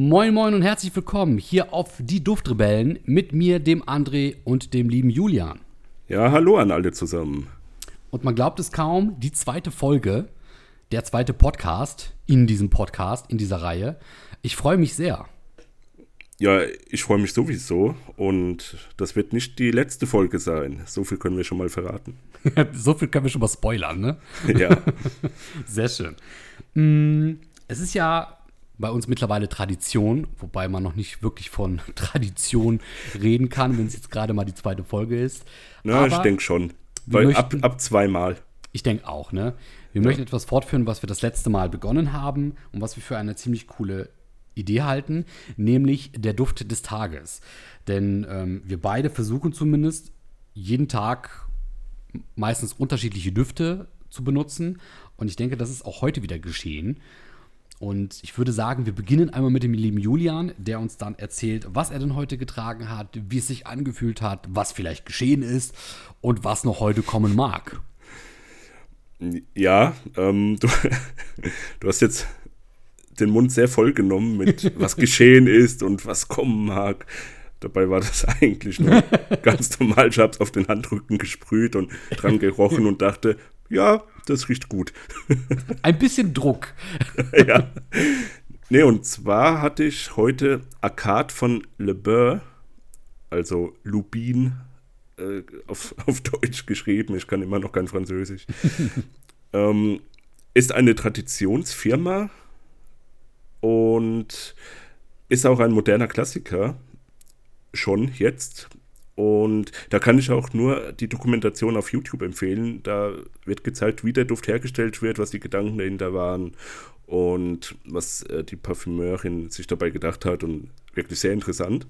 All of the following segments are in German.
Moin Moin und herzlich willkommen hier auf die Duftrebellen mit mir, dem André und dem lieben Julian. Ja, hallo an alle zusammen. Und man glaubt es kaum, die zweite Folge, der zweite Podcast in diesem Podcast, in dieser Reihe. Ich freue mich sehr. Ja, ich freue mich sowieso und das wird nicht die letzte Folge sein. So viel können wir schon mal verraten. so viel können wir schon mal spoilern, ne? Ja. Sehr schön. Mm, Es ist ja bei uns mittlerweile Tradition, wobei man noch nicht wirklich von Tradition reden kann, wenn es jetzt gerade mal die zweite Folge ist. Na, ich Aber denke schon. Weil ab, möchten- ab zweimal. Ich denke auch, ne? Wir möchten etwas fortführen, was wir das letzte Mal begonnen haben und was wir für eine ziemlich coole Idee halten, nämlich der Duft des Tages. Denn ähm, wir beide versuchen zumindest jeden Tag meistens unterschiedliche Düfte zu benutzen. Und ich denke, das ist auch heute wieder geschehen. Und ich würde sagen, wir beginnen einmal mit dem lieben Julian, der uns dann erzählt, was er denn heute getragen hat, wie es sich angefühlt hat, was vielleicht geschehen ist und was noch heute kommen mag. Ja, ähm, du, du hast jetzt den Mund sehr voll genommen mit was geschehen ist und was kommen mag. Dabei war das eigentlich nur ganz normal. Ich habe es auf den Handrücken gesprüht und dran gerochen und dachte, ja, das riecht gut. Ein bisschen Druck. ja. Nee, und zwar hatte ich heute Arcade von Le Beurre, also Lubin, äh, auf, auf Deutsch geschrieben. Ich kann immer noch kein Französisch. ähm, ist eine Traditionsfirma und ist auch ein moderner Klassiker. Schon jetzt. Und da kann ich auch nur die Dokumentation auf YouTube empfehlen. Da wird gezeigt, wie der Duft hergestellt wird, was die Gedanken dahinter waren und was äh, die Parfümeurin sich dabei gedacht hat. Und wirklich sehr interessant.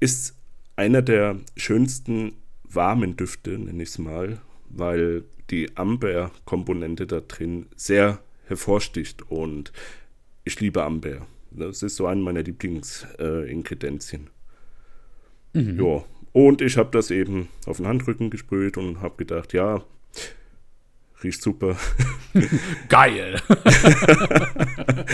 Ist einer der schönsten warmen Düfte, nenne ich es mal, weil die Amber-Komponente da drin sehr hervorsticht. Und ich liebe Amber. Das ist so eine meiner Lieblingsingredienzien. Ja, und ich habe das eben auf den Handrücken gesprüht und habe gedacht, ja, riecht super. Geil.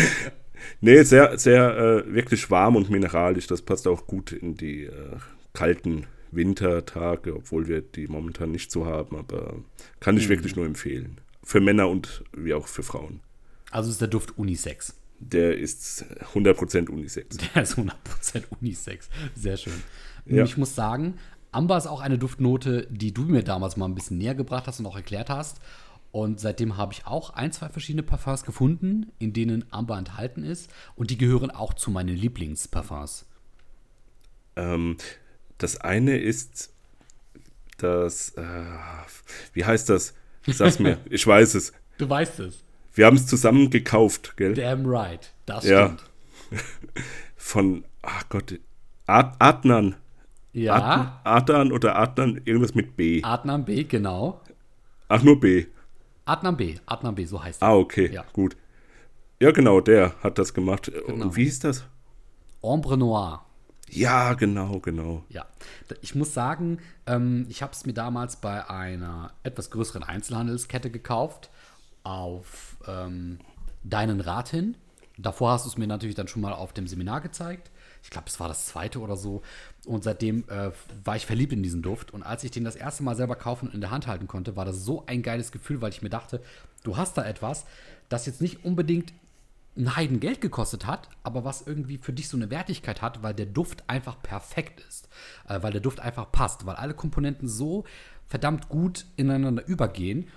nee, sehr, sehr äh, wirklich warm und mineralisch. Das passt auch gut in die äh, kalten Wintertage, obwohl wir die momentan nicht so haben. Aber kann ich wirklich nur empfehlen. Für Männer und wie auch für Frauen. Also ist der Duft Unisex. Der ist 100% Unisex. Der ist 100% Unisex. Sehr schön. Und Ja. ich muss sagen, Amber ist auch eine Duftnote, die du mir damals mal ein bisschen näher gebracht hast und auch erklärt hast. Und seitdem habe ich auch ein, zwei verschiedene Parfums gefunden, in denen Amber enthalten ist. Und die gehören auch zu meinen Lieblingsparfums. Ähm, das eine ist das, äh, wie heißt das? Sag's mir, ich weiß es. Du weißt es. Wir haben es zusammen gekauft, gell? Damn right. Das Ja. stimmt. Von, ach Gott, Ad Adnan. Ja. Ad Adnan oder Adnan, irgendwas mit B. Adnan B, genau. Ach, nur B. Adnan B, Adnan B, so heißt er. Ah, okay, Ja. gut. Ja, genau, der hat das gemacht. Genau. Und wie hieß das? Ombre Noir. Ja, genau, genau. Ja, ich muss sagen, ähm, ich habe es mir damals bei einer etwas größeren Einzelhandelskette gekauft, auf ähm, deinen Rat hin. Davor hast du es mir natürlich dann schon mal auf dem Seminar gezeigt. Ich glaube, es war das zweite oder so. Und seitdem äh, war ich verliebt in diesen Duft. Und als ich den das erste Mal selber kaufen und in der Hand halten konnte, war das so ein geiles Gefühl, weil ich mir dachte, du hast da etwas, das jetzt nicht unbedingt ein Heiden Geld gekostet hat, aber was irgendwie für dich so eine Wertigkeit hat, weil der Duft einfach perfekt ist. Äh, weil der Duft einfach passt, weil alle Komponenten so verdammt gut ineinander übergehen.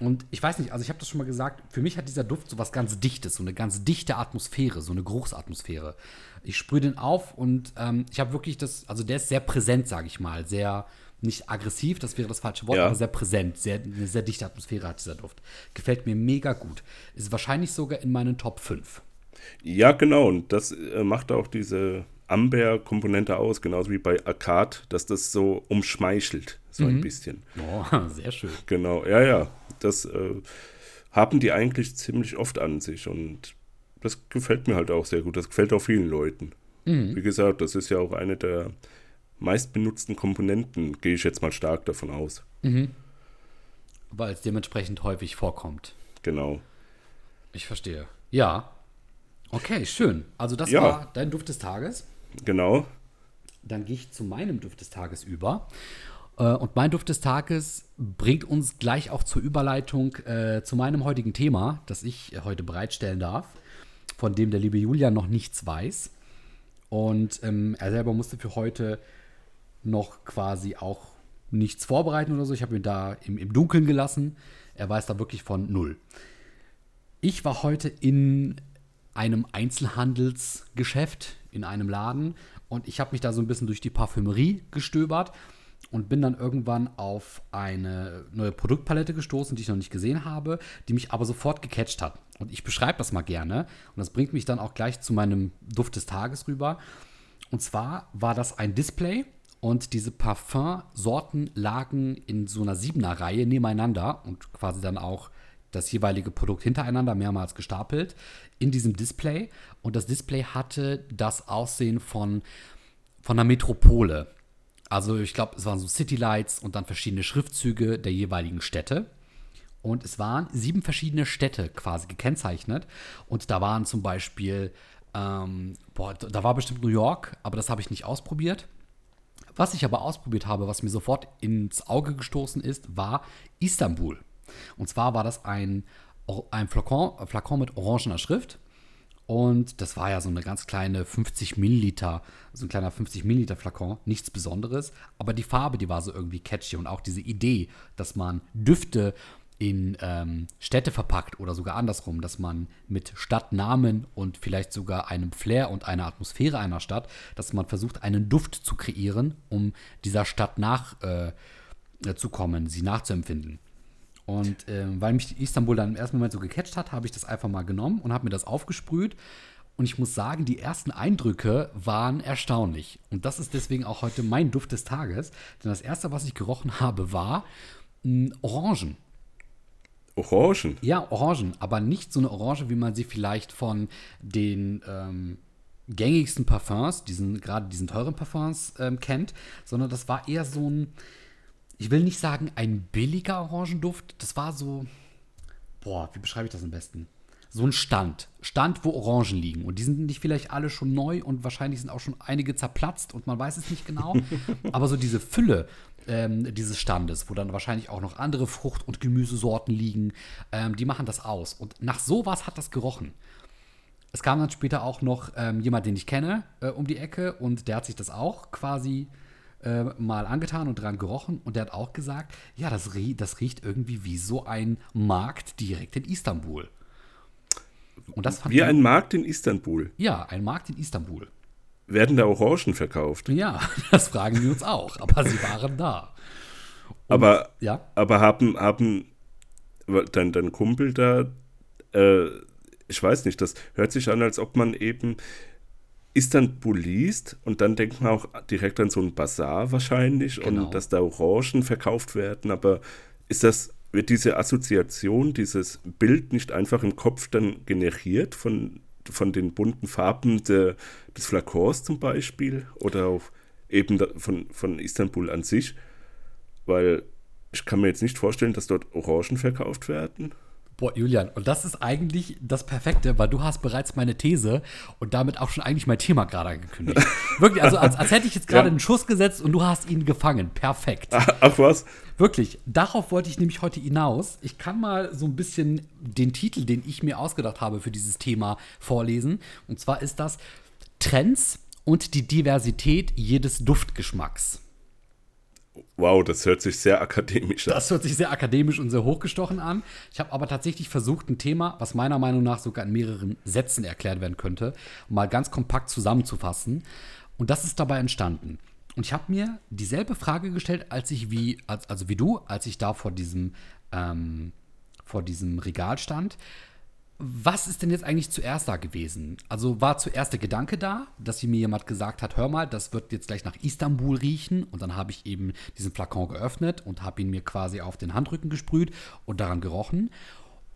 Und ich weiß nicht, also ich habe das schon mal gesagt, für mich hat dieser Duft so was ganz Dichtes, so eine ganz dichte Atmosphäre, so eine Geruchsatmosphäre. Ich sprühe den auf und ähm, ich habe wirklich das, also der ist sehr präsent, sage ich mal, sehr nicht aggressiv, das wäre das falsche Wort, Ja. aber sehr präsent, sehr, eine sehr dichte Atmosphäre hat dieser Duft. Gefällt mir mega gut. Ist wahrscheinlich sogar in meinen Top 5. Ja, genau. Und das äh, macht auch diese Amber-Komponente aus, genauso wie bei Arcade, dass das so umschmeichelt, so Mhm. ein bisschen. Oh, sehr schön. Genau, ja, ja. Das äh, haben die eigentlich ziemlich oft an sich und das gefällt mir halt auch sehr gut. Das gefällt auch vielen Leuten. Wie gesagt, das ist ja auch eine der meistbenutzten Komponenten, gehe ich jetzt mal stark davon aus. Weil es dementsprechend häufig vorkommt. Genau. Ich verstehe. Ja. Okay, schön. Also das Ja. war dein Duft des Tages. Genau. Dann gehe ich zu meinem Duft des Tages über. Äh, Und mein Duft des Tages bringt uns gleich auch zur Überleitung äh, zu meinem heutigen Thema, das ich heute bereitstellen darf, von dem der liebe Julian noch nichts weiß. Und ähm, er selber musste für heute noch quasi auch nichts vorbereiten oder so. Ich habe ihn da im, im Dunkeln gelassen. Er weiß da wirklich von null. Ich war heute in einem Einzelhandelsgeschäft, in einem Laden und ich habe mich da so ein bisschen durch die Parfümerie gestöbert und bin dann irgendwann auf eine neue Produktpalette gestoßen, die ich noch nicht gesehen habe, die mich aber sofort gecatcht hat. Und ich beschreibe das mal gerne und das bringt mich dann auch gleich zu meinem Duft des Tages rüber. Und zwar war das ein Display und diese Parfumsorten lagen in so einer Siebener-Reihe nebeneinander und quasi dann auch das jeweilige Produkt hintereinander mehrmals gestapelt in diesem Display. Und das Display hatte das Aussehen von, von einer Metropole. Also ich glaube, es waren so Citylights und dann verschiedene Schriftzüge der jeweiligen Städte. Und es waren sieben verschiedene Städte quasi gekennzeichnet. Und da waren zum Beispiel, ähm, boah, da war bestimmt New York, aber das habe ich nicht ausprobiert. Was ich aber ausprobiert habe, was mir sofort ins Auge gestoßen ist, war Istanbul. Und zwar war das ein, ein Flakon, Flakon mit orangener Schrift. Und das war ja so eine ganz kleine 50 Milliliter, so ein kleiner 50 Milliliter Flakon, nichts Besonderes. Aber die Farbe, die war so irgendwie catchy und auch diese Idee, dass man Düfte in ähm, Städte verpackt oder sogar andersrum, dass man mit Stadtnamen und vielleicht sogar einem Flair und einer Atmosphäre einer Stadt, dass man versucht, einen Duft zu kreieren, um dieser Stadt nachzukommen, äh, kommen, sie nachzuempfinden. Und ähm, weil mich Istanbul dann im ersten Moment so gecatcht hat, habe ich das einfach mal genommen und habe mir das aufgesprüht. Und ich muss sagen, die ersten Eindrücke waren erstaunlich. Und das ist deswegen auch heute mein Duft des Tages. Denn das erste, was ich gerochen habe, war mh, Orangen. Orangen. Ja, Orangen, aber nicht so eine Orange, wie man sie vielleicht von den ähm, gängigsten Parfums, diesen, gerade diesen teuren Parfums ähm, kennt, sondern das war eher so ein, ich will nicht sagen ein billiger Orangenduft, das war so, boah, wie beschreibe ich das am besten? So ein Stand. Stand, wo Orangen liegen. Und die sind nicht vielleicht alle schon neu und wahrscheinlich sind auch schon einige zerplatzt und man weiß es nicht genau. Aber so diese Fülle ähm, dieses Standes, wo dann wahrscheinlich auch noch andere Frucht- und Gemüsesorten liegen, ähm, die machen das aus. Und nach sowas hat das gerochen. Es kam dann später auch noch ähm, jemand, den ich kenne, äh, um die Ecke und der hat sich das auch quasi äh, mal angetan und dran gerochen und der hat auch gesagt, ja, das, rie das riecht irgendwie wie so ein Markt direkt in Istanbul. Und das fand Wie ein Markt in Istanbul. Ja, ein Markt in Istanbul. Werden da Orangen verkauft? Ja, das fragen wir uns auch, aber sie waren da. Aber, Ja, aber haben, haben dein, dein Kumpel da, äh, ich weiß nicht, das hört sich an, als ob man eben Istanbul liest und dann denkt man auch direkt an so einen Bazar wahrscheinlich Genau. und dass da Orangen verkauft werden, aber ist das, wird diese Assoziation, dieses Bild nicht einfach im Kopf dann generiert von, von den bunten Farben der, des Flakons zum Beispiel oder auch eben von, von Istanbul an sich? Weil ich kann mir jetzt nicht vorstellen, dass dort Orangen verkauft werden. Boah, Julian, und das ist eigentlich das Perfekte, weil du hast bereits meine These und damit auch schon eigentlich mein Thema gerade angekündigt. Wirklich, also als, als hätte ich jetzt gerade Ja. einen Schuss gesetzt und du hast ihn gefangen. Perfekt. Ach was? Wirklich, darauf wollte ich nämlich heute hinaus. Ich kann mal so ein bisschen den Titel, den ich mir ausgedacht habe für dieses Thema, vorlesen. Und zwar ist das Trends und die Diversität jedes Duftgeschmacks. Wow, das hört sich sehr akademisch an. Das hört sich sehr akademisch und sehr hochgestochen an. Ich habe aber tatsächlich versucht, ein Thema, was meiner Meinung nach sogar in mehreren Sätzen erklärt werden könnte, mal ganz kompakt zusammenzufassen. Und das ist dabei entstanden. Und ich habe mir dieselbe Frage gestellt, als ich wie, als, also wie du, als ich da vor diesem, ähm, vor diesem Regal stand. Was ist denn jetzt eigentlich zuerst da gewesen? Also war zuerst der Gedanke da, dass mir jemand gesagt hat, hör mal, das wird jetzt gleich nach Istanbul riechen. Und dann habe ich eben diesen Flakon geöffnet und habe ihn mir quasi auf den Handrücken gesprüht und daran gerochen.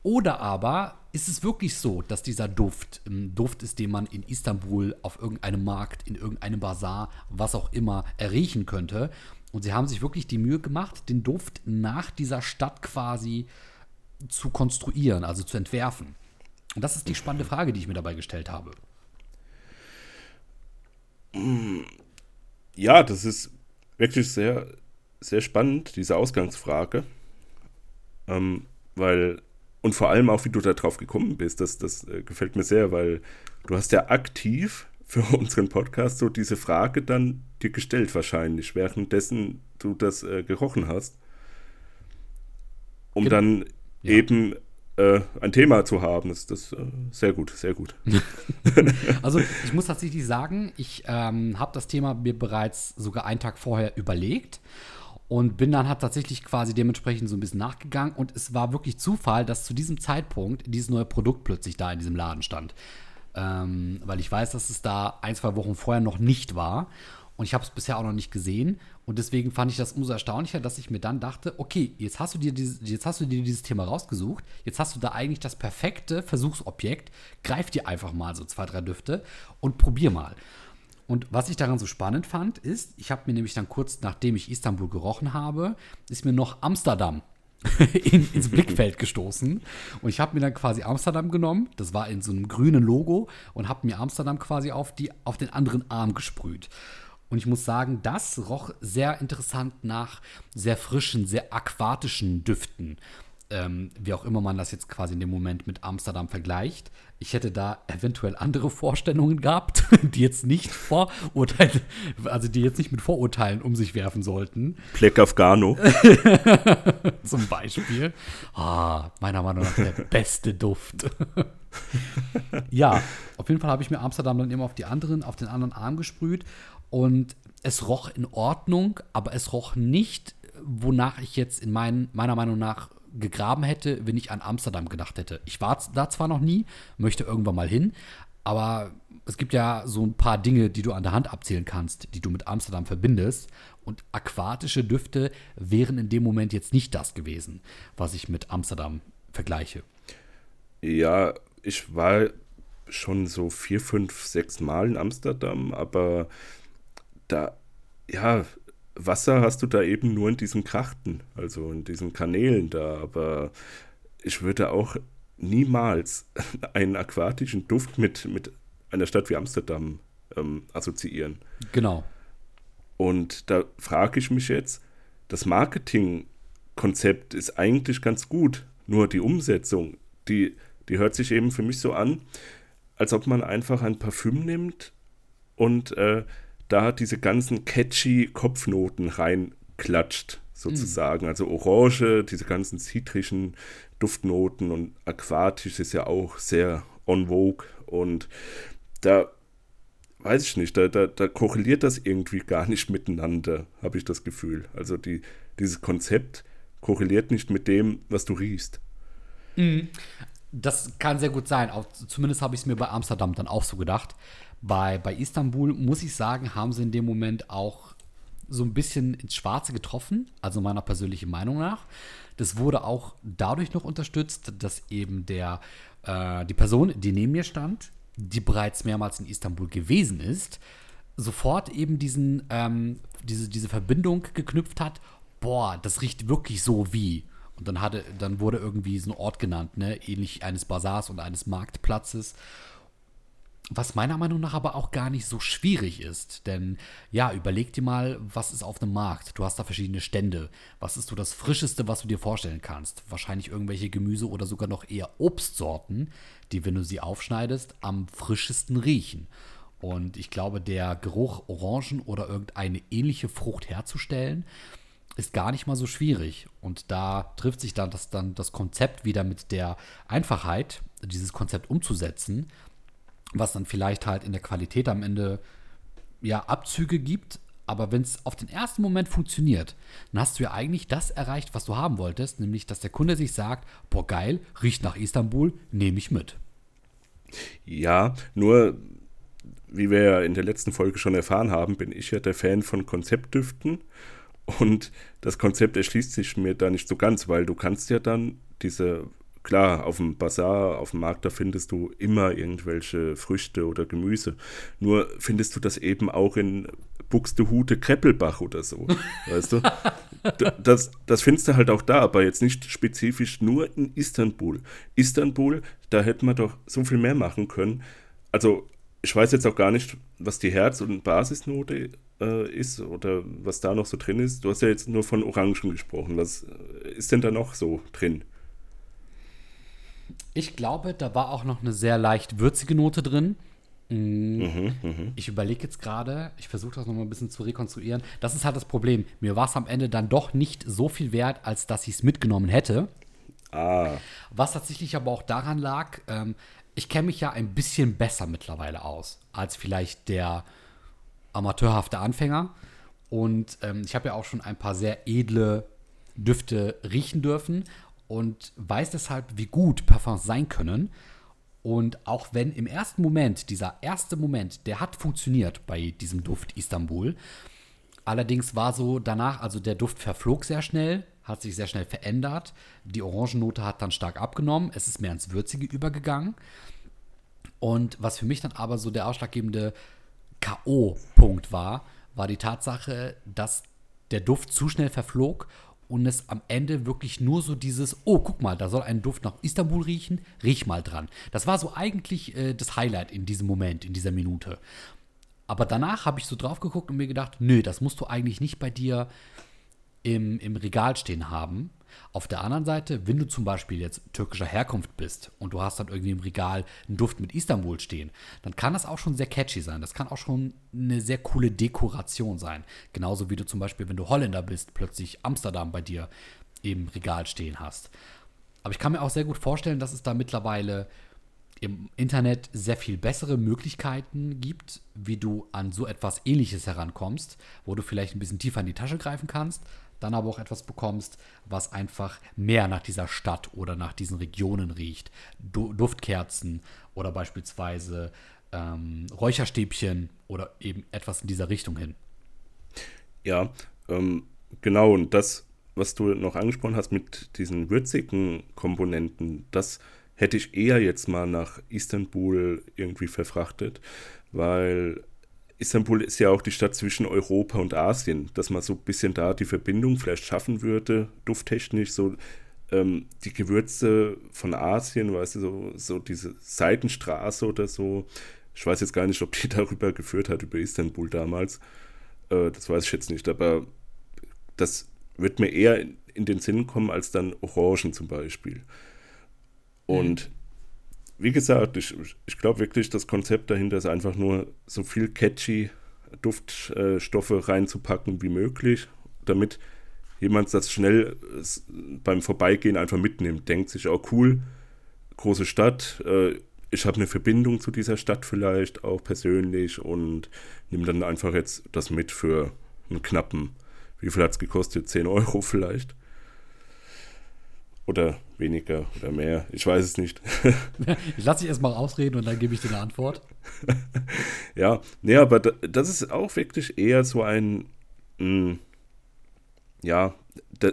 Oder aber ist es wirklich so, dass dieser Duft ein Duft ist, den man in Istanbul auf irgendeinem Markt, in irgendeinem Bazar, was auch immer, erriechen könnte. Und sie haben sich wirklich die Mühe gemacht, den Duft nach dieser Stadt quasi zu konstruieren, also zu entwerfen. Und das ist die spannende Frage, die ich mir dabei gestellt habe. Ja, das ist wirklich sehr, sehr spannend, diese Ausgangsfrage. Ähm, weil, und vor allem auch, wie du da drauf gekommen bist, das, das äh, gefällt mir sehr, weil du hast ja aktiv für unseren Podcast so diese Frage dann dir gestellt wahrscheinlich, währenddessen du das äh, gerochen hast. Um genau. dann ja. eben äh, ein Thema zu haben. Das ist äh, sehr gut, sehr gut. also ich muss tatsächlich sagen, ich ähm, habe das Thema mir bereits sogar einen Tag vorher überlegt und bin dann halt tatsächlich quasi dementsprechend so ein bisschen nachgegangen und es war wirklich Zufall, dass zu diesem Zeitpunkt dieses neue Produkt plötzlich da in diesem Laden stand. Ähm, weil ich weiß, dass es da ein, zwei Wochen vorher noch nicht war. Und ich habe es bisher auch noch nicht gesehen. Und deswegen fand ich das umso erstaunlicher, dass ich mir dann dachte, okay, jetzt hast du dir dieses, jetzt hast du dir dieses Thema rausgesucht, jetzt hast du da eigentlich das perfekte Versuchsobjekt, greif dir einfach mal so zwei, drei Düfte und probier mal. Und was ich daran so spannend fand, ist, ich habe mir nämlich dann kurz nachdem ich Istanbul gerochen habe, ist mir noch Amsterdam in, ins Blickfeld gestoßen. Und ich habe mir dann quasi Amsterdam genommen, das war in so einem grünen Logo, und habe mir Amsterdam quasi auf, die, auf den anderen Arm gesprüht. Und ich muss sagen, das roch sehr interessant nach sehr frischen, sehr aquatischen Düften. Ähm, wie auch immer man das jetzt quasi in dem Moment mit Amsterdam vergleicht. Ich hätte da eventuell andere Vorstellungen gehabt, die jetzt nicht Vorurteile, also die jetzt nicht mit Vorurteilen um sich werfen sollten. Pleck Afghano. Zum Beispiel. Ah, meiner Meinung nach der beste Duft. ja, auf jeden Fall habe ich mir Amsterdam dann immer auf die anderen, auf den anderen Arm gesprüht und es roch in Ordnung, aber es roch nicht, wonach ich jetzt in mein, meiner Meinung nach gegraben hätte, wenn ich an Amsterdam gedacht hätte. Ich war da zwar noch nie, möchte irgendwann mal hin, aber es gibt ja so ein paar Dinge, die du an der Hand abzählen kannst, die du mit Amsterdam verbindest. Und aquatische Düfte wären in dem Moment jetzt nicht das gewesen, was ich mit Amsterdam vergleiche. Ja, ich war schon so vier, fünf, sechs Mal in Amsterdam, aber da, ja, Wasser hast du da eben nur in diesen Krachten, also in diesen Kanälen da, aber ich würde auch niemals einen aquatischen Duft mit, mit einer Stadt wie Amsterdam ähm, assoziieren. Genau. Und da frage ich mich jetzt, das Marketingkonzept ist eigentlich ganz gut, nur die Umsetzung, die, die hört sich eben für mich so an, als ob man einfach ein Parfüm nimmt und äh, da diese ganzen catchy Kopfnoten reinklatscht, sozusagen. Mhm. Also Orange, diese ganzen zitrischen Duftnoten und aquatisch ist ja auch sehr on vogue und da weiß ich nicht, da, da, da korreliert das irgendwie gar nicht miteinander, habe ich das Gefühl. Also die, dieses Konzept korreliert nicht mit dem, was du riechst. Mhm. Das kann sehr gut sein. Auch, zumindest habe ich es mir bei Amsterdam dann auch so gedacht. Bei, bei Istanbul, muss ich sagen, haben sie in dem Moment auch so ein bisschen ins Schwarze getroffen, also meiner persönlichen Meinung nach. Das wurde auch dadurch noch unterstützt, dass eben der, äh, die Person, die neben mir stand, die bereits mehrmals in Istanbul gewesen ist, sofort eben diesen, ähm, diese, diese Verbindung geknüpft hat, boah, das riecht wirklich so wie. Und dann, hatte, dann wurde irgendwie so ein Ort genannt, ne? ähnlich eines Bazars und eines Marktplatzes. Was meiner Meinung nach aber auch gar nicht so schwierig ist. Denn ja, überleg dir mal, was ist auf dem Markt? Du hast da verschiedene Stände. Was ist so das Frischeste, was du dir vorstellen kannst? Wahrscheinlich irgendwelche Gemüse oder sogar noch eher Obstsorten, die, wenn du sie aufschneidest, am frischesten riechen. Und ich glaube, der Geruch Orangen oder irgendeine ähnliche Frucht herzustellen, ist gar nicht mal so schwierig. Und da trifft sich dann das, dann das Konzept wieder mit der Einfachheit, dieses Konzept umzusetzen was dann vielleicht halt in der Qualität am Ende ja Abzüge gibt. Aber wenn es auf den ersten Moment funktioniert, dann hast du ja eigentlich das erreicht, was du haben wolltest, nämlich dass der Kunde sich sagt, boah geil, riecht nach Istanbul, nehme ich mit. Ja, nur wie wir ja in der letzten Folge schon erfahren haben, bin ich ja der Fan von Konzeptdüften und das Konzept erschließt sich mir da nicht so ganz, weil du kannst ja dann diese Klar, auf dem Bazar, auf dem Markt, da findest du immer irgendwelche Früchte oder Gemüse. Nur findest du das eben auch in Buxtehude Kreppelbach oder so. weißt du? Das, das findest du halt auch da, aber jetzt nicht spezifisch nur in Istanbul. Istanbul, da hätte man doch so viel mehr machen können. Also, ich weiß jetzt auch gar nicht, was die Herz- und Basisnote äh, ist oder was da noch so drin ist. Du hast ja jetzt nur von Orangen gesprochen. Was äh, ist denn da noch so drin? Ich glaube, da war auch noch eine sehr leicht würzige Note drin. Mhm, mhm. Ich überlege jetzt gerade, ich versuche das nochmal ein bisschen zu rekonstruieren. Das ist halt das Problem. Mir war es am Ende dann doch nicht so viel wert, als dass ich es mitgenommen hätte. Ah. Was tatsächlich aber auch daran lag, ähm, ich kenne mich ja ein bisschen besser mittlerweile aus, als vielleicht der amateurhafte Anfänger. Und ähm, ich habe ja auch schon ein paar sehr edle Düfte riechen dürfen und weiß deshalb, wie gut Parfums sein können. Und auch wenn im ersten Moment, dieser erste Moment, der hat funktioniert bei diesem Duft Istanbul. Allerdings war so danach, also der Duft verflog sehr schnell, hat sich sehr schnell verändert. Die Orangennote hat dann stark abgenommen. Es ist mehr ins Würzige übergegangen. Und was für mich dann aber so der ausschlaggebende K.O.-Punkt war, war die Tatsache, dass der Duft zu schnell verflog und es am Ende wirklich nur so dieses, oh, guck mal, da soll ein Duft nach Istanbul riechen, riech mal dran. Das war so eigentlich äh, das Highlight in diesem Moment, in dieser Minute. Aber danach habe ich so drauf geguckt und mir gedacht, nö, das musst du eigentlich nicht bei dir im, im Regal stehen haben, auf der anderen Seite, wenn du zum Beispiel jetzt türkischer Herkunft bist und du hast dann irgendwie im Regal einen Duft mit Istanbul stehen, dann kann das auch schon sehr catchy sein. Das kann auch schon eine sehr coole Dekoration sein. Genauso wie du zum Beispiel, wenn du Holländer bist, plötzlich Amsterdam bei dir im Regal stehen hast. Aber ich kann mir auch sehr gut vorstellen, dass es da mittlerweile im Internet sehr viel bessere Möglichkeiten gibt, wie du an so etwas Ähnliches herankommst, wo du vielleicht ein bisschen tiefer in die Tasche greifen kannst, dann aber auch etwas bekommst, was einfach mehr nach dieser Stadt oder nach diesen Regionen riecht. Du Duftkerzen oder beispielsweise ähm, Räucherstäbchen oder eben etwas in dieser Richtung hin. Ja, ähm, genau. Und das, was du noch angesprochen hast mit diesen würzigen Komponenten, das hätte ich eher jetzt mal nach Istanbul irgendwie verfrachtet, weil Istanbul ist ja auch die Stadt zwischen Europa und Asien, dass man so ein bisschen da die Verbindung vielleicht schaffen würde, dufttechnisch, so ähm, die Gewürze von Asien, weißt du, so, so diese Seitenstraße oder so. Ich weiß jetzt gar nicht, ob die darüber geführt hat, über Istanbul damals. Äh, das weiß ich jetzt nicht, aber das wird mir eher in, in den Sinn kommen als dann Orangen zum Beispiel. Und mhm wie gesagt, ich, ich glaube wirklich, das Konzept dahinter ist einfach nur so viel catchy Duftstoffe reinzupacken wie möglich, damit jemand das schnell beim Vorbeigehen einfach mitnimmt. Denkt sich, oh cool, große Stadt, äh, ich habe eine Verbindung zu dieser Stadt vielleicht auch persönlich und nehme dann einfach jetzt das mit für einen knappen, wie viel hat es gekostet? 10 Euro vielleicht. Oder weniger oder mehr. Ich weiß es nicht. ich lasse dich erstmal ausreden und dann gebe ich dir eine Antwort. ja, nee, aber das ist auch wirklich eher so ein, mh, hm, ja, da,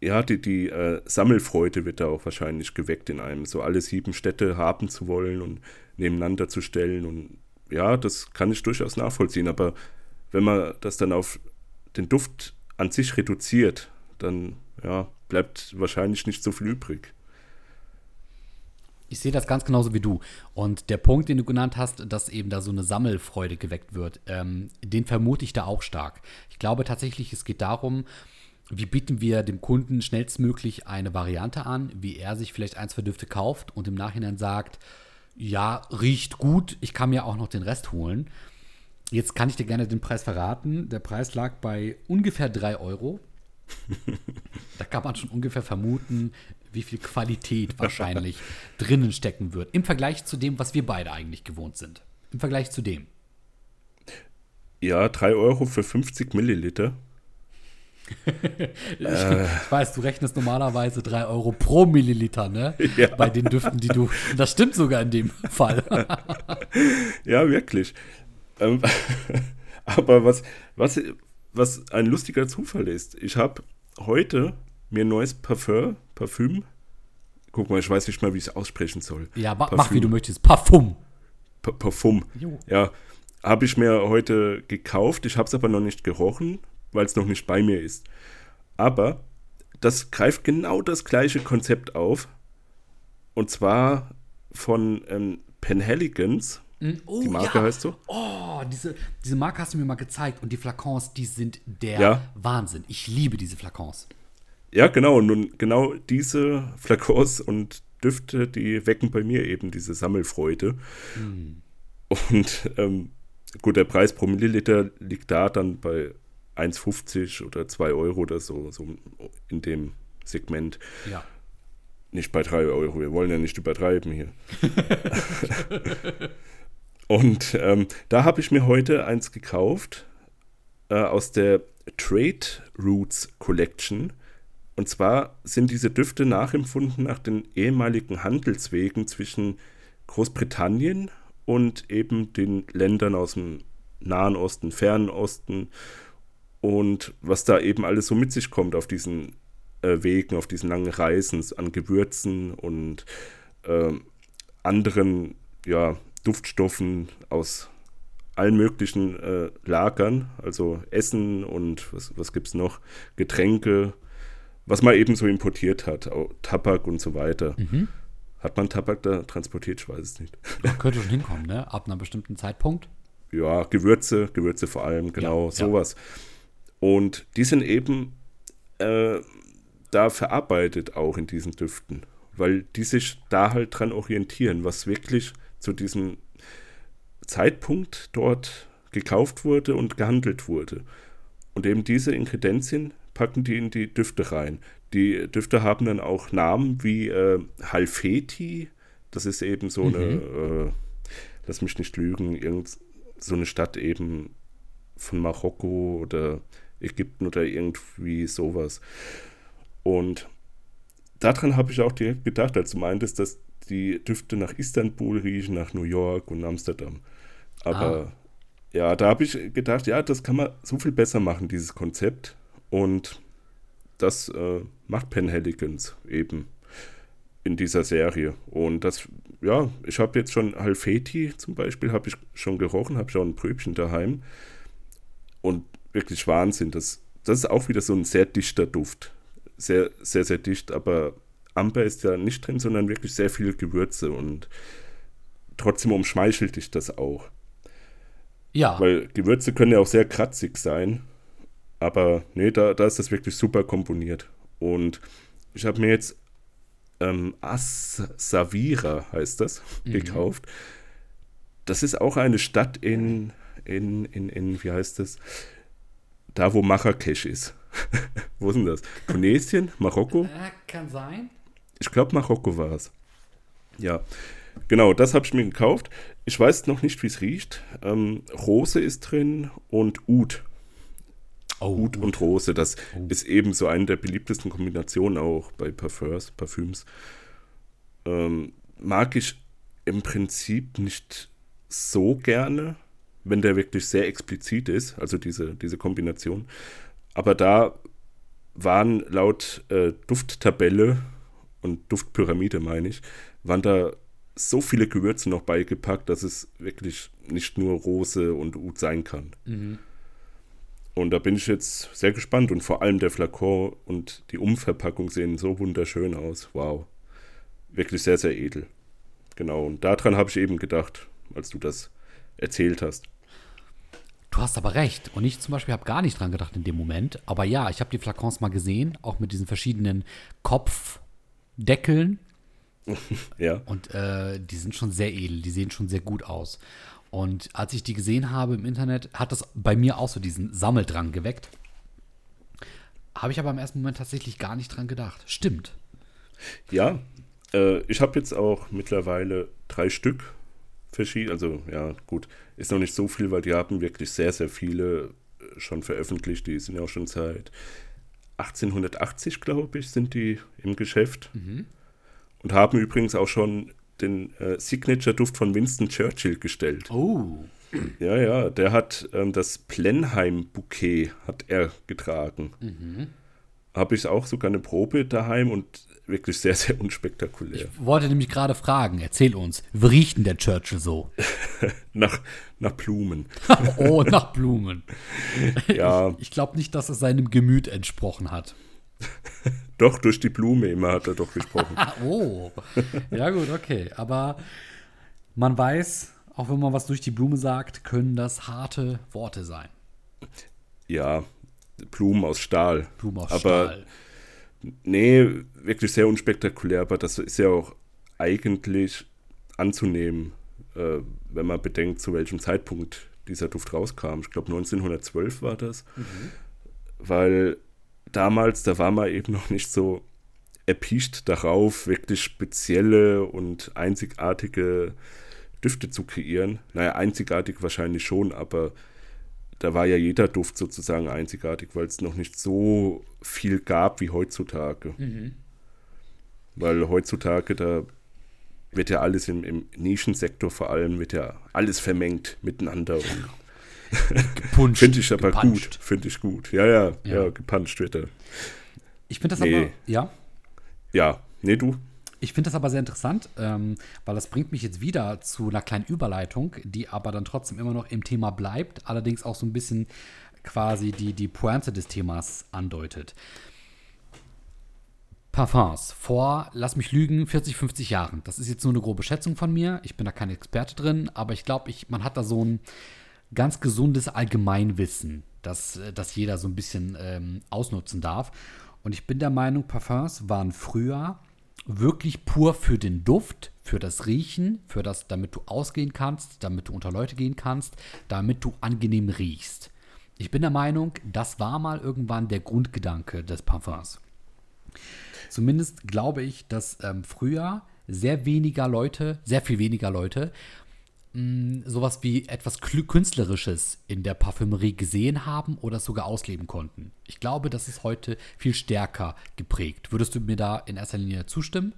ja, die, die äh, Sammelfreude wird da auch wahrscheinlich geweckt in einem, so alle sieben Städte haben zu wollen und nebeneinander zu stellen. Und ja, das kann ich durchaus nachvollziehen, aber wenn man das dann auf den Duft an sich reduziert, dann ja, bleibt wahrscheinlich nicht so viel übrig. Ich sehe das ganz genauso wie du. Und der Punkt, den du genannt hast, dass eben da so eine Sammelfreude geweckt wird, ähm, den vermute ich da auch stark. Ich glaube tatsächlich, es geht darum, wie bieten wir dem Kunden schnellstmöglich eine Variante an, wie er sich vielleicht ein, zwei Düfte kauft und im Nachhinein sagt, ja, riecht gut, ich kann mir auch noch den Rest holen. Jetzt kann ich dir gerne den Preis verraten. Der Preis lag bei ungefähr 3 Euro da kann man schon ungefähr vermuten, wie viel Qualität wahrscheinlich drinnen stecken wird. Im Vergleich zu dem, was wir beide eigentlich gewohnt sind. Im Vergleich zu dem. Ja, 3 Euro für 50 Milliliter. ich, äh. weiß, du rechnest normalerweise 3 Euro pro Milliliter, ne? Ja. Bei den Düften, die du. Das stimmt sogar in dem Fall. ja, wirklich. Ähm, aber was, was, was ein lustiger Zufall ist. Ich habe heute mir ein neues Parfum, Parfüm, guck mal, ich weiß nicht mal, wie ich es aussprechen soll. Ja, Parfüm. mach wie du möchtest. Parfum. Pa Parfum. Jo. Ja, habe ich mir heute gekauft. Ich habe es aber noch nicht gerochen, weil es noch nicht bei mir ist. Aber das greift genau das gleiche Konzept auf. Und zwar von ähm, Penhaligans. Oh, Die Marke ja. heißt so? Oh, diese, diese Marke hast du mir mal gezeigt. Und die Flakons, die sind der Ja. Wahnsinn. Ich liebe diese Flakons. Ja, genau. Nun, genau diese Flakons und Düfte, die wecken bei mir eben diese Sammelfreude. Und ähm, gut, der Preis pro Milliliter liegt da dann bei 1,50 oder 2 Euro oder so, so in dem Segment. Ja. Nicht bei 3 Euro. Wir wollen ja nicht übertreiben hier. Und ähm, da habe ich mir heute eins gekauft äh, aus der Trade Roots Collection. Und zwar sind diese Düfte nachempfunden nach den ehemaligen Handelswegen zwischen Großbritannien und eben den Ländern aus dem Nahen Osten, Fernen Osten und was da eben alles so mit sich kommt auf diesen äh, Wegen, auf diesen langen Reisen an Gewürzen und ähm, anderen ja, Duftstoffen aus allen möglichen äh, Lagern, also Essen und was, was gibt es noch, Getränke, was man eben so importiert hat, auch Tabak und so weiter. Hat man Tabak da transportiert? Ich weiß es nicht. Könnte schon hinkommen, ne? Ab einem bestimmten Zeitpunkt. Ja, Gewürze, Gewürze vor allem, genau, Ja, sowas. Und die sind eben äh, da verarbeitet auch in diesen Düften, weil die sich da halt dran orientieren, was wirklich zu diesem Zeitpunkt dort gekauft wurde und gehandelt wurde. Und eben diese Ingredienzien packen die in die Düfte rein. Die Düfte haben dann auch Namen wie äh, Halfeti, das ist eben so eine, äh, lass mich nicht lügen, irgend so eine Stadt eben von Marokko oder Ägypten oder irgendwie sowas. Und daran habe ich auch direkt gedacht, als du meintest, dass die Düfte nach Istanbul riechen, nach New York und Amsterdam. Aber ja, da habe ich gedacht, ja, das kann man so viel besser machen, dieses Konzept. Und das äh, macht Penhaligans eben in dieser Serie. Und das, ja, ich habe jetzt schon Halfeti zum Beispiel, habe ich schon gerochen, habe schon ein Pröbchen daheim. Und wirklich Wahnsinn. Das, das ist auch wieder so ein sehr dichter Duft. Sehr, sehr, sehr dicht, aber Amber ist ja nicht drin, sondern wirklich sehr viele Gewürze und trotzdem umschmeichelt dich das auch. Ja. Weil Gewürze können ja auch sehr kratzig sein. Aber nee, da, da ist das wirklich super komponiert. Und ich habe mir jetzt ähm, As Savira heißt das, gekauft. Das ist auch eine Stadt in, in, in, in, wie heißt das? Da, wo Marrakesch ist. wo ist denn das? Tunesien? Marokko? Äh, kann sein. Ich glaube, Marokko war es. Ja, genau, das habe ich mir gekauft. Ich weiß noch nicht, wie es riecht. Ähm, Rose ist drin und Oud. Oh, Oud und Rose, das ist eben so eine der beliebtesten Kombinationen auch bei Parfums. Parfüms. Ähm, mag ich im Prinzip nicht so gerne, wenn der wirklich sehr explizit ist, also diese, diese Kombination. Aber da waren laut äh, Dufttabelle und Duftpyramide, meine ich, waren da so viele Gewürze noch beigepackt, dass es wirklich nicht nur Rose und Oud sein kann. Und da bin ich jetzt sehr gespannt und vor allem der Flakon und die Umverpackung sehen so wunderschön aus. Wow. Wirklich sehr, sehr edel. Genau. Und daran habe ich eben gedacht, als du das erzählt hast. Du hast aber recht. Und ich zum Beispiel habe gar nicht dran gedacht in dem Moment. Aber ja, ich habe die Flakons mal gesehen, auch mit diesen verschiedenen Kopfdeckeln. Ja. Und äh, die sind schon sehr edel, die sehen schon sehr gut aus. Und als ich die gesehen habe im Internet, hat das bei mir auch so diesen Sammeldrang geweckt. Habe ich aber im ersten Moment tatsächlich gar nicht dran gedacht. Stimmt. Ja, äh, ich habe jetzt auch mittlerweile drei Stück verschieden. Also, ja, gut, ist noch nicht so viel, weil die haben wirklich sehr, sehr viele äh, schon veröffentlicht. Die sind ja auch schon seit 1880, glaube ich, sind die im Geschäft. Und haben übrigens auch schon den äh, Signature-Duft von Winston Churchill gestellt. Oh. Ja, ja, der hat ähm, das Plenheim-Bouquet hat er getragen. Habe ich auch sogar eine Probe daheim und wirklich sehr, sehr unspektakulär. Ich wollte nämlich gerade fragen, erzähl uns, wie riecht denn der Churchill so? nach, nach Blumen. oh, nach Blumen. Ja. Ich, ich glaube nicht, dass es seinem Gemüt entsprochen hat. Doch, durch die Blume immer hat er doch gesprochen. oh, ja gut, okay. Aber man weiß, auch wenn man was durch die Blume sagt, können das harte Worte sein. Ja, Blumen aus Stahl. Blumen aus aber, Stahl. Nee, wirklich sehr unspektakulär, aber das ist ja auch eigentlich anzunehmen, äh, wenn man bedenkt, zu welchem Zeitpunkt dieser Duft rauskam. Ich glaube 1912 war das. Mhm. Weil damals, da war man eben noch nicht so erpicht darauf, wirklich spezielle und einzigartige Düfte zu kreieren. Naja, einzigartig wahrscheinlich schon, aber da war ja jeder Duft sozusagen einzigartig, weil es noch nicht so viel gab wie heutzutage. Mhm. Weil heutzutage, da wird ja alles im, im, Nischensektor vor allem, wird ja alles vermengt miteinander. Gepuncht. Finde ich aber gepuncht. gut. Finde ich gut. Ja, ja, ja, ja gepuncht wird er. Ich finde das nee. aber, ja. Ja, nee, du. Ich finde das aber sehr interessant, ähm, weil das bringt mich jetzt wieder zu einer kleinen Überleitung, die aber dann trotzdem immer noch im Thema bleibt, allerdings auch so ein bisschen quasi die, die Pointe des Themas andeutet. Parfums vor, lass mich lügen, 40, 50 Jahren. Das ist jetzt nur eine grobe Schätzung von mir. Ich bin da kein Experte drin, aber ich glaube, ich, man hat da so ein ganz gesundes Allgemeinwissen, das, das jeder so ein bisschen ähm, ausnutzen darf. Und ich bin der Meinung, Parfums waren früher wirklich pur für den Duft, für das Riechen, für das, damit du ausgehen kannst, damit du unter Leute gehen kannst, damit du angenehm riechst. Ich bin der Meinung, das war mal irgendwann der Grundgedanke des Parfums. Zumindest glaube ich, dass ähm, früher sehr weniger Leute, sehr viel weniger Leute sowas wie etwas Künstlerisches in der Parfümerie gesehen haben oder sogar ausleben konnten. Ich glaube, das ist heute viel stärker geprägt. Würdest du mir da in erster Linie zustimmen?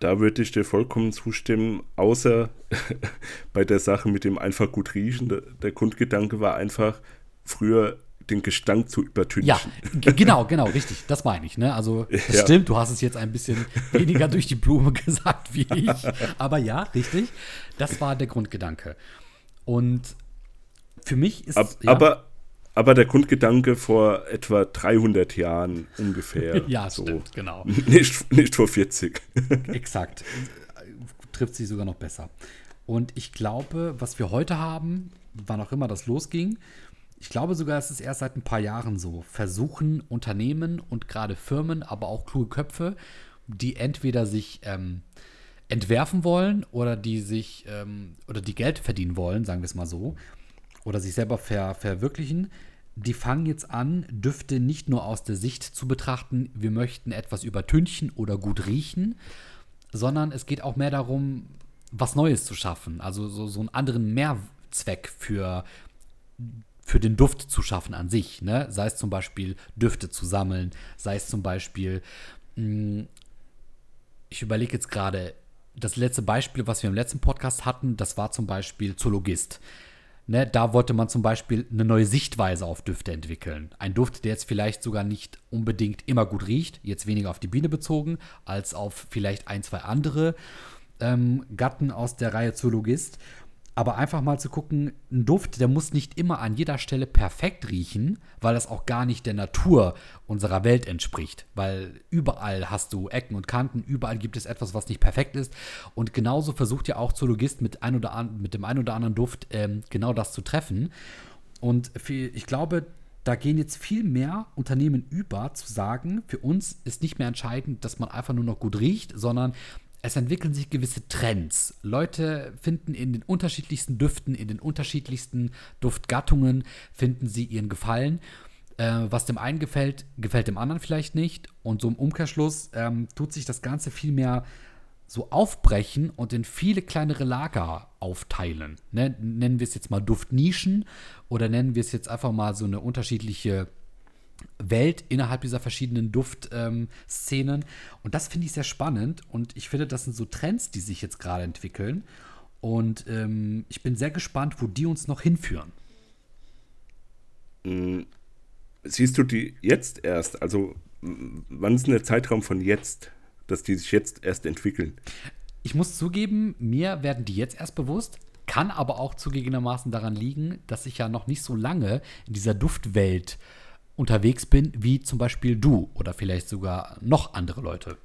Da würde ich dir vollkommen zustimmen, außer bei der Sache mit dem einfach gut riechen. Der Grundgedanke war einfach, früher den Gestank zu übertünchen. Ja, genau, genau, richtig. Das meine ich. Ne? Also, das ja. stimmt, du hast es jetzt ein bisschen weniger durch die Blume gesagt wie ich. Aber ja, richtig. Das war der Grundgedanke. Und für mich ist. Ab, ja, aber, aber der Grundgedanke vor etwa 300 Jahren ungefähr. ja, so. stimmt, genau. Nicht, nicht vor 40. Exakt. Trifft sie sogar noch besser. Und ich glaube, was wir heute haben, wann auch immer das losging, ich glaube sogar, es ist erst seit ein paar Jahren so, versuchen Unternehmen und gerade Firmen, aber auch kluge Köpfe, die entweder sich ähm, entwerfen wollen oder die sich ähm, oder die Geld verdienen wollen, sagen wir es mal so, oder sich selber ver verwirklichen, die fangen jetzt an, Düfte nicht nur aus der Sicht zu betrachten, wir möchten etwas übertünchen oder gut riechen, sondern es geht auch mehr darum, was Neues zu schaffen, also so, so einen anderen Mehrzweck für für den Duft zu schaffen an sich. Ne? Sei es zum Beispiel Düfte zu sammeln, sei es zum Beispiel, mh, hm, ich überlege jetzt gerade, das letzte Beispiel, was wir im letzten Podcast hatten, das war zum Beispiel Zoologist. Ne, da wollte man zum Beispiel eine neue Sichtweise auf Düfte entwickeln. Ein Duft, der jetzt vielleicht sogar nicht unbedingt immer gut riecht, jetzt weniger auf die Biene bezogen, als auf vielleicht ein, zwei andere ähm, Gatten aus der Reihe Zoologist. Aber einfach mal zu gucken, ein Duft, der muss nicht immer an jeder Stelle perfekt riechen, weil das auch gar nicht der Natur unserer Welt entspricht. Weil überall hast du Ecken und Kanten, überall gibt es etwas, was nicht perfekt ist. Und genauso versucht ja auch Zoologist mit, ein oder an, mit dem einen oder anderen Duft ähm, genau das zu treffen. Und für, ich glaube, da gehen jetzt viel mehr Unternehmen über, zu sagen, für uns ist nicht mehr entscheidend, dass man einfach nur noch gut riecht, sondern es entwickeln sich gewisse Trends. Leute finden in den unterschiedlichsten Düften, in den unterschiedlichsten Duftgattungen, finden sie ihren Gefallen. Äh, was dem einen gefällt, gefällt dem anderen vielleicht nicht. Und so im Umkehrschluss ähm, tut sich das Ganze viel mehr so aufbrechen und in viele kleinere Lager aufteilen. Ne? Nennen wir es jetzt mal Duftnischen oder nennen wir es jetzt einfach mal so eine unterschiedliche Welt innerhalb dieser verschiedenen Duftszenen. Ähm, und das finde ich sehr spannend. Und ich finde, das sind so Trends, die sich jetzt gerade entwickeln. Und ähm, ich bin sehr gespannt, wo die uns noch hinführen. Mm, siehst du die jetzt erst? Also, wann ist denn der Zeitraum von jetzt, dass die sich jetzt erst entwickeln? Ich muss zugeben, mir werden die jetzt erst bewusst, kann aber auch zugegebenermaßen daran liegen, dass ich ja noch nicht so lange in dieser Duftwelt unterwegs bin, wie zum Beispiel du oder vielleicht sogar noch andere Leute.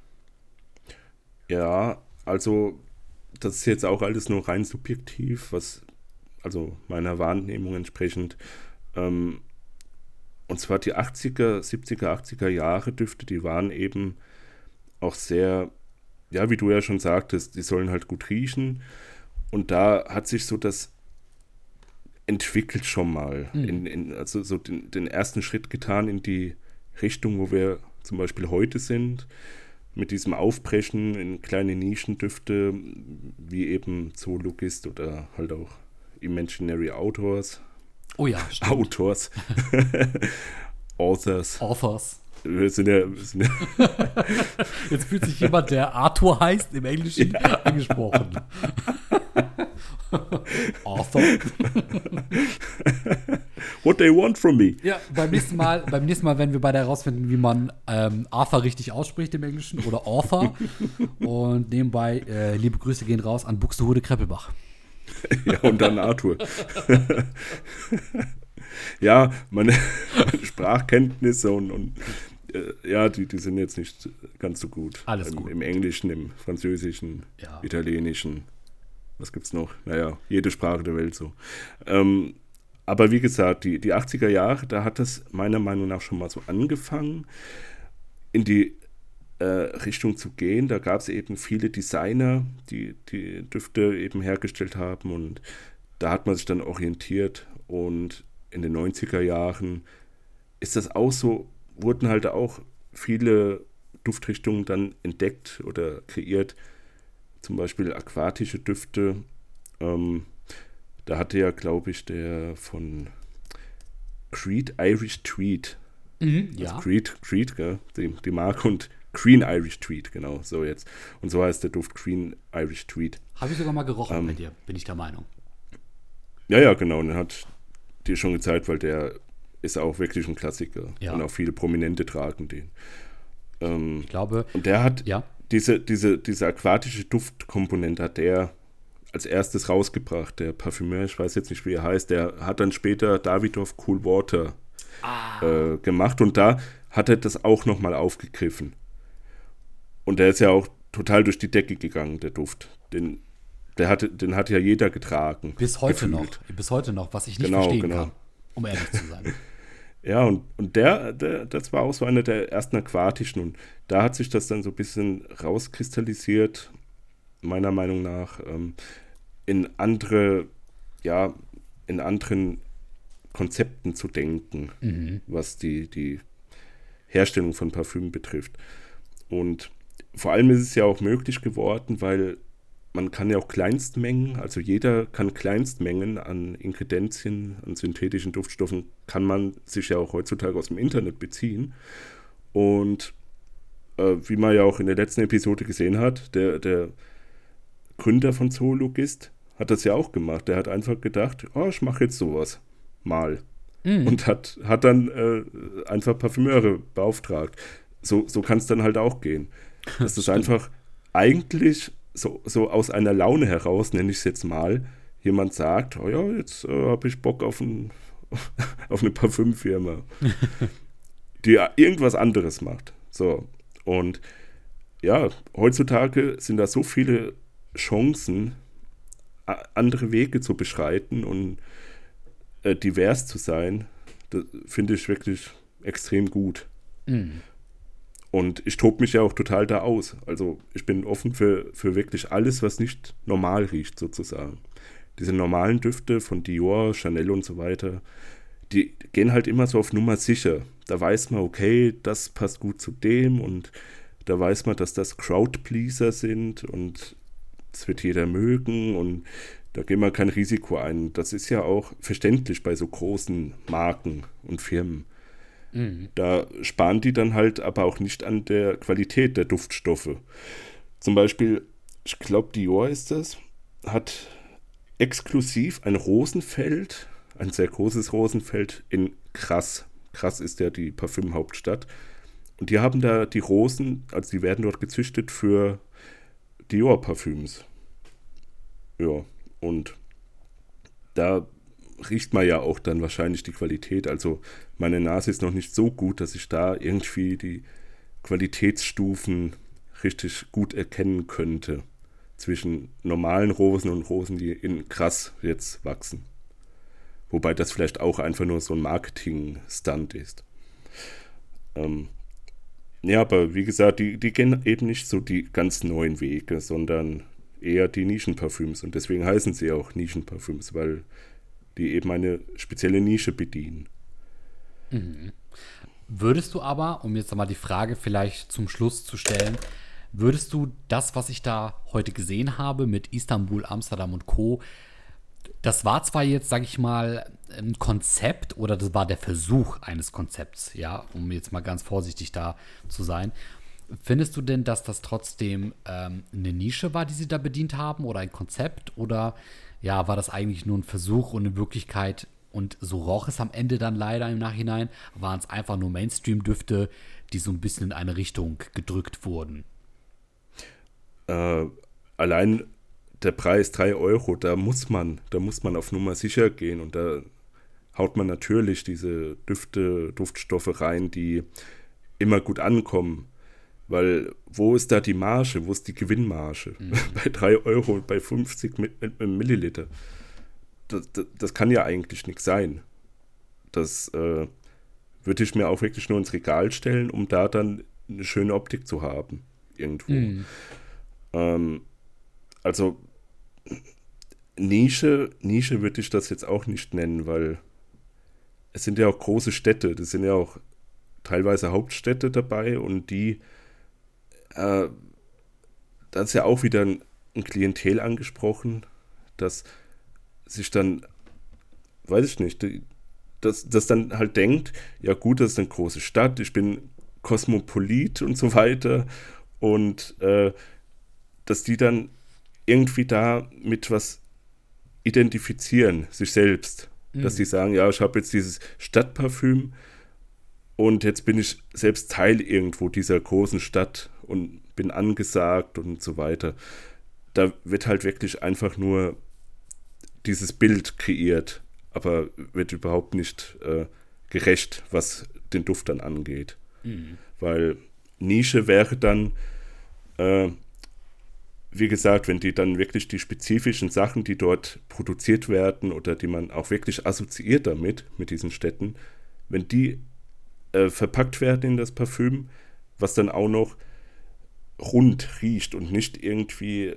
Ja, also das ist jetzt auch alles nur rein subjektiv, was also meiner Wahrnehmung entsprechend. Ähm, und zwar die 80er, 70er, 80er Jahre Düfte, die waren eben auch sehr, ja, wie du ja schon sagtest, die sollen halt gut riechen. Und da hat sich so das entwickelt schon mal, mhm. in, in, also so den, den, ersten Schritt getan in die Richtung, wo wir zum Beispiel heute sind, mit diesem Aufbrechen in kleine Nischendüfte, wie eben Zoologist oder halt auch Imaginary Autors. Oh ja, stimmt. Autors. Authors. Authors. Wir sind ja. Wir sind ja Jetzt fühlt sich jemand, der Arthur heißt, im Englischen ja. angesprochen. Arthur. What they want from me. Ja, beim nächsten Mal, beim nächsten Mal werden wir beide herausfinden, wie man ähm, Arthur richtig ausspricht im Englischen oder Arthur. Und nebenbei, äh, liebe Grüße gehen raus an Buxtehude Kreppelbach. ja, und dann Arthur. ja, meine, meine, Sprachkenntnisse und, und äh, ja, die, die sind jetzt nicht ganz so gut. Alles Im, gut. Im Englischen, im Französischen, Ja. Italienischen. Was gibt's noch? Naja, jede Sprache der Welt so. Ähm, aber wie gesagt, die, die 80er Jahre, da hat das meiner Meinung nach schon mal so angefangen, in die äh, Richtung zu gehen. Da gab es eben viele Designer, die die Düfte eben hergestellt haben und da hat man sich dann orientiert und in den 90er Jahren ist das auch so, wurden halt auch viele Duftrichtungen dann entdeckt oder kreiert, zum Beispiel aquatische Düfte. Ähm, da hatte ja, glaube ich, der von Creed Irish Tweed. Mhm, Also ja. Creed, Creed, gell? Die, die Marke und Green Irish Tweed, genau, so jetzt. Und so heißt der Duft Green Irish Tweed. Habe ich sogar mal gerochen Ähm. bei dir, bin ich der Meinung. Ja, ja, genau, und den hat dir schon gezeigt, weil der ist auch wirklich ein Klassiker. Ja. Und auch viele Prominente tragen den. Ähm, Ich glaube, und der hat ja. Diese, diese, diese aquatische Duftkomponente hat der als erstes rausgebracht, der Parfümeur, ich weiß jetzt nicht, wie er heißt, der hat dann später Davidoff Cool Water äh, gemacht und da hat er das auch nochmal aufgegriffen. Und der ist ja auch total durch die Decke gegangen, der Duft. Den, der hatte, den hat ja jeder getragen. Bis heute gefühlt. noch. Bis heute noch, was ich nicht Genau, verstehen genau. kann, um ehrlich zu sein. Ja, und, und der, der, das war auch so einer der ersten aquatischen. Und da hat sich das dann so ein bisschen rauskristallisiert, meiner Meinung nach, ähm, in andere, ja, in anderen Konzepten zu denken, was die, die Herstellung von Parfüm betrifft. Und vor allem ist es ja auch möglich geworden, weil man kann ja auch Kleinstmengen, also jeder kann Kleinstmengen an Inkredenzien, an synthetischen Duftstoffen, kann man sich ja auch heutzutage aus dem Internet beziehen. Und äh, wie man ja auch in der letzten Episode gesehen hat, der, der Gründer von Zoologist hat das ja auch gemacht. Der hat einfach gedacht, oh, ich mache jetzt sowas mal. Und hat, hat dann äh, einfach Parfümeure beauftragt. So, so kann es dann halt auch gehen. Das ist einfach eigentlich so, so aus einer Laune heraus, nenne ich es jetzt mal, jemand sagt, oh ja, jetzt äh, habe ich Bock auf, ein, auf eine Parfümfirma, die irgendwas anderes macht. So, und ja, heutzutage sind da so viele Chancen, andere Wege zu beschreiten und äh, divers zu sein, das finde ich wirklich extrem gut. Und ich tobe mich ja auch total da aus. Also ich bin offen für, für wirklich alles, was nicht normal riecht, sozusagen. Diese normalen Düfte von Dior, Chanel und so weiter, die gehen halt immer so auf Nummer sicher. Da weiß man, okay, das passt gut zu dem und da weiß man, dass das Crowdpleaser sind und das wird jeder mögen und da gehen wir kein Risiko ein. Das ist ja auch verständlich bei so großen Marken und Firmen. Da sparen die dann halt aber auch nicht an der Qualität der Duftstoffe. Zum Beispiel, ich glaube, Dior ist das, hat exklusiv ein Rosenfeld, ein sehr großes Rosenfeld in krass krass ist ja die Parfümhauptstadt. Und die haben da die Rosen, also die werden dort gezüchtet für Dior-Parfüms. Ja, und da riecht man ja auch dann wahrscheinlich die Qualität. Also meine Nase ist noch nicht so gut, dass ich da irgendwie die Qualitätsstufen richtig gut erkennen könnte zwischen normalen Rosen und Rosen, die in krass jetzt wachsen. Wobei das vielleicht auch einfach nur so ein Marketing-Stunt ist. Ähm, ja, aber wie gesagt, die, die gehen eben nicht so die ganz neuen Wege, sondern eher die Nischenparfüms. Und deswegen heißen sie auch Nischenparfüms, weil die eben eine spezielle Nische bedienen. Mhm. Würdest du aber, um jetzt mal die Frage vielleicht zum Schluss zu stellen, würdest du das, was ich da heute gesehen habe mit Istanbul, Amsterdam und Co., das war zwar jetzt, sag ich mal, ein Konzept oder das war der Versuch eines Konzepts, ja, um jetzt mal ganz vorsichtig da zu sein. Findest du denn, dass das trotzdem ähm, eine Nische war, die sie da bedient haben oder ein Konzept oder ja, war das eigentlich nur ein Versuch und in Wirklichkeit und so roch es am Ende dann leider im Nachhinein, waren es einfach nur Mainstream-Düfte, die so ein bisschen in eine Richtung gedrückt wurden. Äh, allein der Preis 3 Euro, da muss man, da muss man auf Nummer sicher gehen und da haut man natürlich diese Düfte, Duftstoffe rein, die immer gut ankommen. Weil wo ist da die Marge? Wo ist die Gewinnmarge? Mhm. bei 3 Euro und bei 50 Milliliter. Das, das, das, kann ja eigentlich nichts sein. Das äh, würde ich mir auch wirklich nur ins Regal stellen, um da dann eine schöne Optik zu haben. Irgendwo. Mhm. Ähm, also Nische, Nische würde ich das jetzt auch nicht nennen, weil es sind ja auch große Städte, das sind ja auch teilweise Hauptstädte dabei und die, äh, da ist ja auch wieder ein, ein Klientel angesprochen, das sich dann, weiß ich nicht, das, das dann halt denkt, ja gut, das ist eine große Stadt, ich bin Kosmopolit und so weiter und äh, dass die dann irgendwie da mit was identifizieren, sich selbst. Mhm. Dass sie sagen, ja, ich habe jetzt dieses Stadtparfüm und jetzt bin ich selbst Teil irgendwo dieser großen Stadt und bin angesagt und so weiter. Da wird halt wirklich einfach nur dieses Bild kreiert, aber wird überhaupt nicht äh, gerecht, was den Duft dann angeht. Mhm. Weil Nische wäre dann, äh, wie gesagt, wenn die dann wirklich die spezifischen Sachen, die dort produziert werden oder die man auch wirklich assoziiert damit, mit diesen Städten, wenn die äh, verpackt werden in das Parfüm, was dann auch noch rund riecht und nicht irgendwie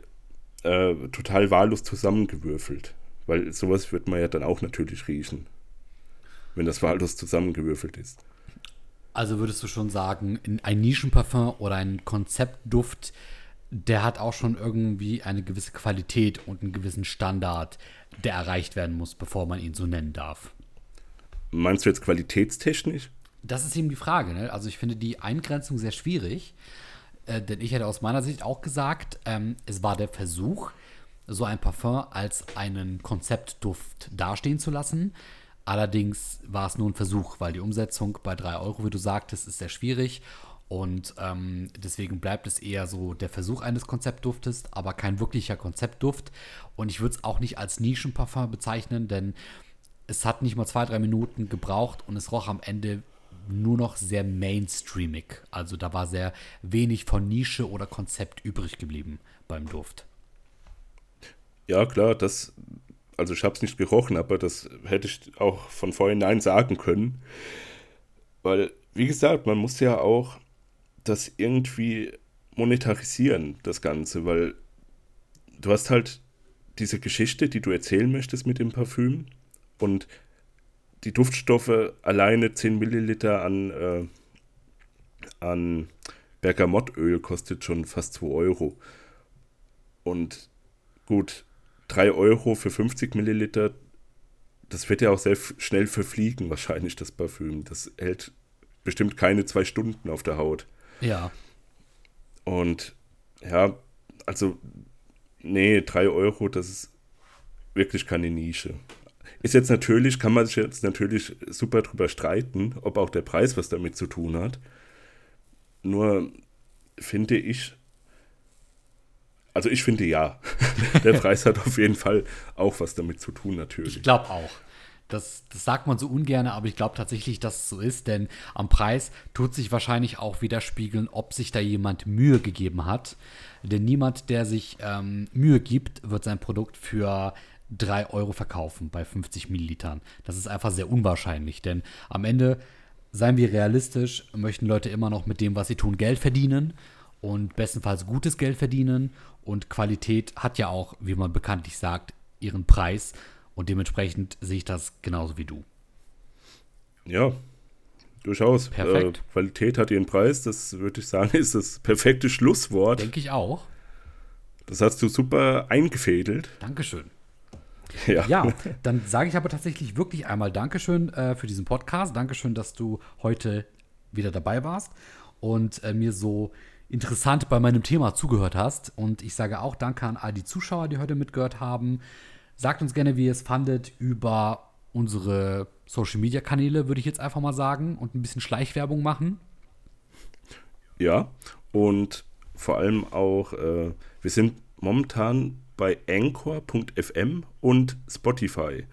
äh, total wahllos zusammengewürfelt. Weil sowas wird man ja dann auch natürlich riechen, wenn das wahllos zusammengewürfelt ist. Also würdest du schon sagen, ein Nischenparfum oder ein Konzeptduft der hat auch schon irgendwie eine gewisse Qualität und einen gewissen Standard, der erreicht werden muss, bevor man ihn so nennen darf. Meinst du jetzt qualitätstechnisch? Das ist eben die Frage. Ne? Also ich finde die Eingrenzung sehr schwierig, äh, denn ich hätte aus meiner Sicht auch gesagt, ähm, es war der Versuch, so ein Parfum als einen Konzeptduft dastehen zu lassen. Allerdings war es nur ein Versuch, weil die Umsetzung bei 3 Euro, wie du sagtest, ist sehr schwierig. Und ähm, deswegen bleibt es eher so der Versuch eines Konzeptduftes, aber kein wirklicher Konzeptduft. Und ich würde es auch nicht als Nischenparfum bezeichnen, denn es hat nicht mal zwei, drei Minuten gebraucht und es roch am Ende nur noch sehr mainstreamig. Also da war sehr wenig von Nische oder Konzept übrig geblieben beim Duft. Ja, klar, das, also ich habe es nicht gerochen, aber das hätte ich auch von vornherein sagen können. Weil, wie gesagt, man muss ja auch das irgendwie monetarisieren, das Ganze, weil du hast halt diese Geschichte, die du erzählen möchtest mit dem Parfüm und die Duftstoffe alleine 10 Milliliter an, äh, an Bergamottöl kostet schon fast 2 Euro. Und gut, 3 Euro für 50 Milliliter, das wird ja auch sehr schnell verfliegen, wahrscheinlich, das Parfüm. Das hält bestimmt keine zwei Stunden auf der Haut. Ja. Und ja, also, nee, 3 Euro, das ist wirklich keine Nische. Ist jetzt natürlich, kann man sich jetzt natürlich super drüber streiten, ob auch der Preis was damit zu tun hat. Nur finde ich, also ich finde ja, der Preis hat auf jeden Fall auch was damit zu tun, natürlich. Ich glaube auch. Das, das sagt man so ungern, aber ich glaube tatsächlich, dass es so ist, denn am Preis tut sich wahrscheinlich auch widerspiegeln, ob sich da jemand Mühe gegeben hat. Denn niemand, der sich ähm, Mühe gibt, wird sein Produkt für 3 Euro verkaufen bei 50 Millilitern. Das ist einfach sehr unwahrscheinlich, denn am Ende, seien wir realistisch, möchten Leute immer noch mit dem, was sie tun, Geld verdienen und bestenfalls gutes Geld verdienen. Und Qualität hat ja auch, wie man bekanntlich sagt, ihren Preis. Und dementsprechend sehe ich das genauso wie du. Ja, durchaus. Perfekt. Äh, Qualität hat ihren Preis, das würde ich sagen, ist das perfekte Schlusswort. Denke ich auch. Das hast du super eingefädelt. Dankeschön. Ja. Ja, dann sage ich aber tatsächlich wirklich einmal Dankeschön äh, für diesen Podcast. Dankeschön, dass du heute wieder dabei warst und äh, mir so interessant bei meinem Thema zugehört hast. Und ich sage auch Danke an all die Zuschauer, die heute mitgehört haben. Sagt uns gerne, wie ihr es fandet, über unsere Social Media Kanäle, würde ich jetzt einfach mal sagen, und ein bisschen Schleichwerbung machen. Ja, und vor allem auch, äh, wir sind momentan bei Anchor.fm und Spotify.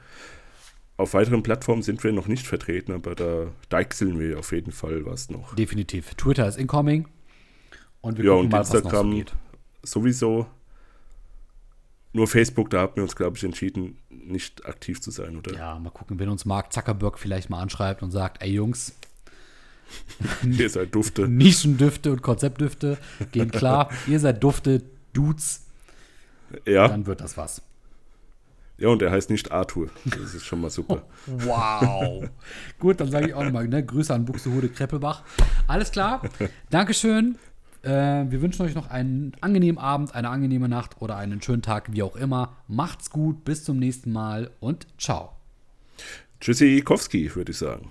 Auf weiteren Plattformen sind wir noch nicht vertreten, aber da deichseln wir auf jeden Fall was noch. Definitiv. Twitter ist incoming. Und wir Ja, gucken und mal, was noch so Instagram sowieso. Nur Facebook, da haben wir uns, glaube ich, entschieden, nicht aktiv zu sein, oder? Ja, mal gucken, wenn uns Mark Zuckerberg vielleicht mal anschreibt und sagt, ey Jungs, Ihr seid Dufte. Nischendüfte und Konzeptdüfte gehen klar. Ihr seid Dufte, Dudes, Ja, dann wird das was. ja, und er heißt nicht Arthur. Das ist schon mal super. Wow. Gut, dann sage ich auch nochmal, ne, Grüße an Buxtehude Kreppelbach. Alles klar. Dankeschön. Äh, wir wünschen euch noch einen angenehmen Abend, eine angenehme Nacht oder einen schönen Tag, wie auch immer. Macht's gut, bis zum nächsten Mal und ciao. Tschüssi, Kowski, würde ich sagen.